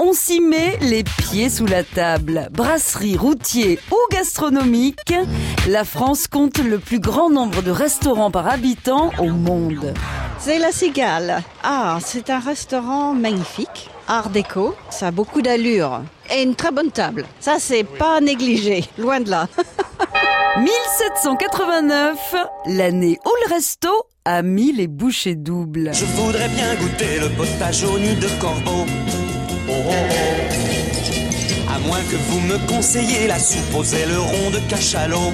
on s'y met les pieds sous la table. Brasserie, routier ou gastronomique, la France compte le plus grand nombre de restaurants par habitant au monde. C'est la Cigale. Ah, c'est un restaurant magnifique. Art déco, ça a beaucoup d'allure. Et une très bonne table. Ça, c'est pas négligé. Loin de là. 1789, l'année où le resto a mis les bouchées doubles. Je voudrais bien goûter le potage au nid de corbeau. Oh. À moins que vous me conseillez la soupe aux ailerons de cachalot.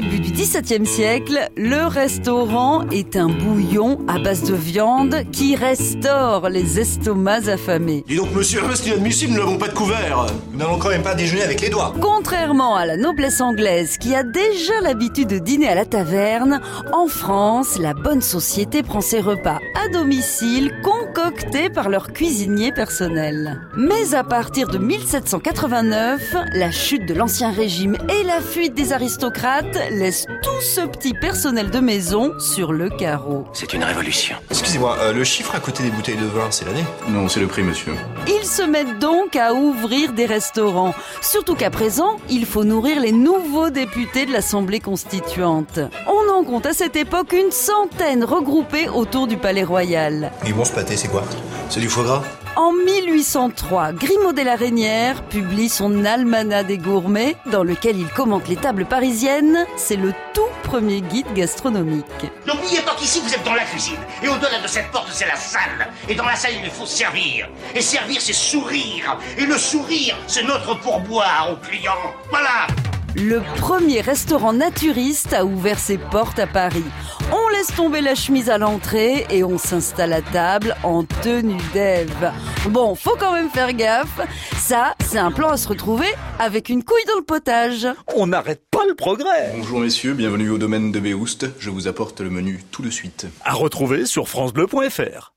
Début du XVIIe siècle, le restaurant est un bouillon à base de viande qui restaure les estomacs affamés. Dis donc, monsieur, c'est inadmissible, nous n'avons pas de couvert. Nous n'allons quand même pas déjeuner avec les doigts. Contrairement à la noblesse anglaise qui a déjà l'habitude de dîner à la taverne, en France, la bonne société prend ses repas à domicile concoctés par leur cuisinier personnel. Mais à partir de 1789, la chute de l'ancien régime et la fuite des aristocrates laissent tout ce petit personnel de maison sur le carreau. C'est une révolution. Excusez-moi, euh, le chiffre à côté des bouteilles de vin, c'est l'année? Non, c'est le prix, monsieur. Ils se mettent donc à ouvrir des restaurants. Surtout qu'à présent, il faut nourrir les nouveaux députés de l'Assemblée constituante. On en compte à cette époque une centaine regroupés autour du Palais Royal. Et bon, ce pâté, c'est quoi? C'est du foie gras En 1803, Grimaud de la Reynière publie son Almanach des gourmets, dans lequel il commente les tables parisiennes. C'est le tout premier guide gastronomique. N'oubliez pas qu'ici vous êtes dans la cuisine. Et au-delà de cette porte, c'est la salle. Et dans la salle, il faut servir. Et servir, c'est sourire. Et le sourire, c'est notre pourboire aux clients. Voilà. Le premier restaurant naturiste a ouvert ses portes à Paris. Laisse tomber la chemise à l'entrée et on s'installe à table en tenue d'Ève. Bon, faut quand même faire gaffe. Ça, c'est un plan à se retrouver avec une couille dans le potage. On n'arrête pas le progrès. Bonjour messieurs, bienvenue au domaine de Béoust. Je vous apporte le menu tout de suite. À retrouver sur francebleu.fr.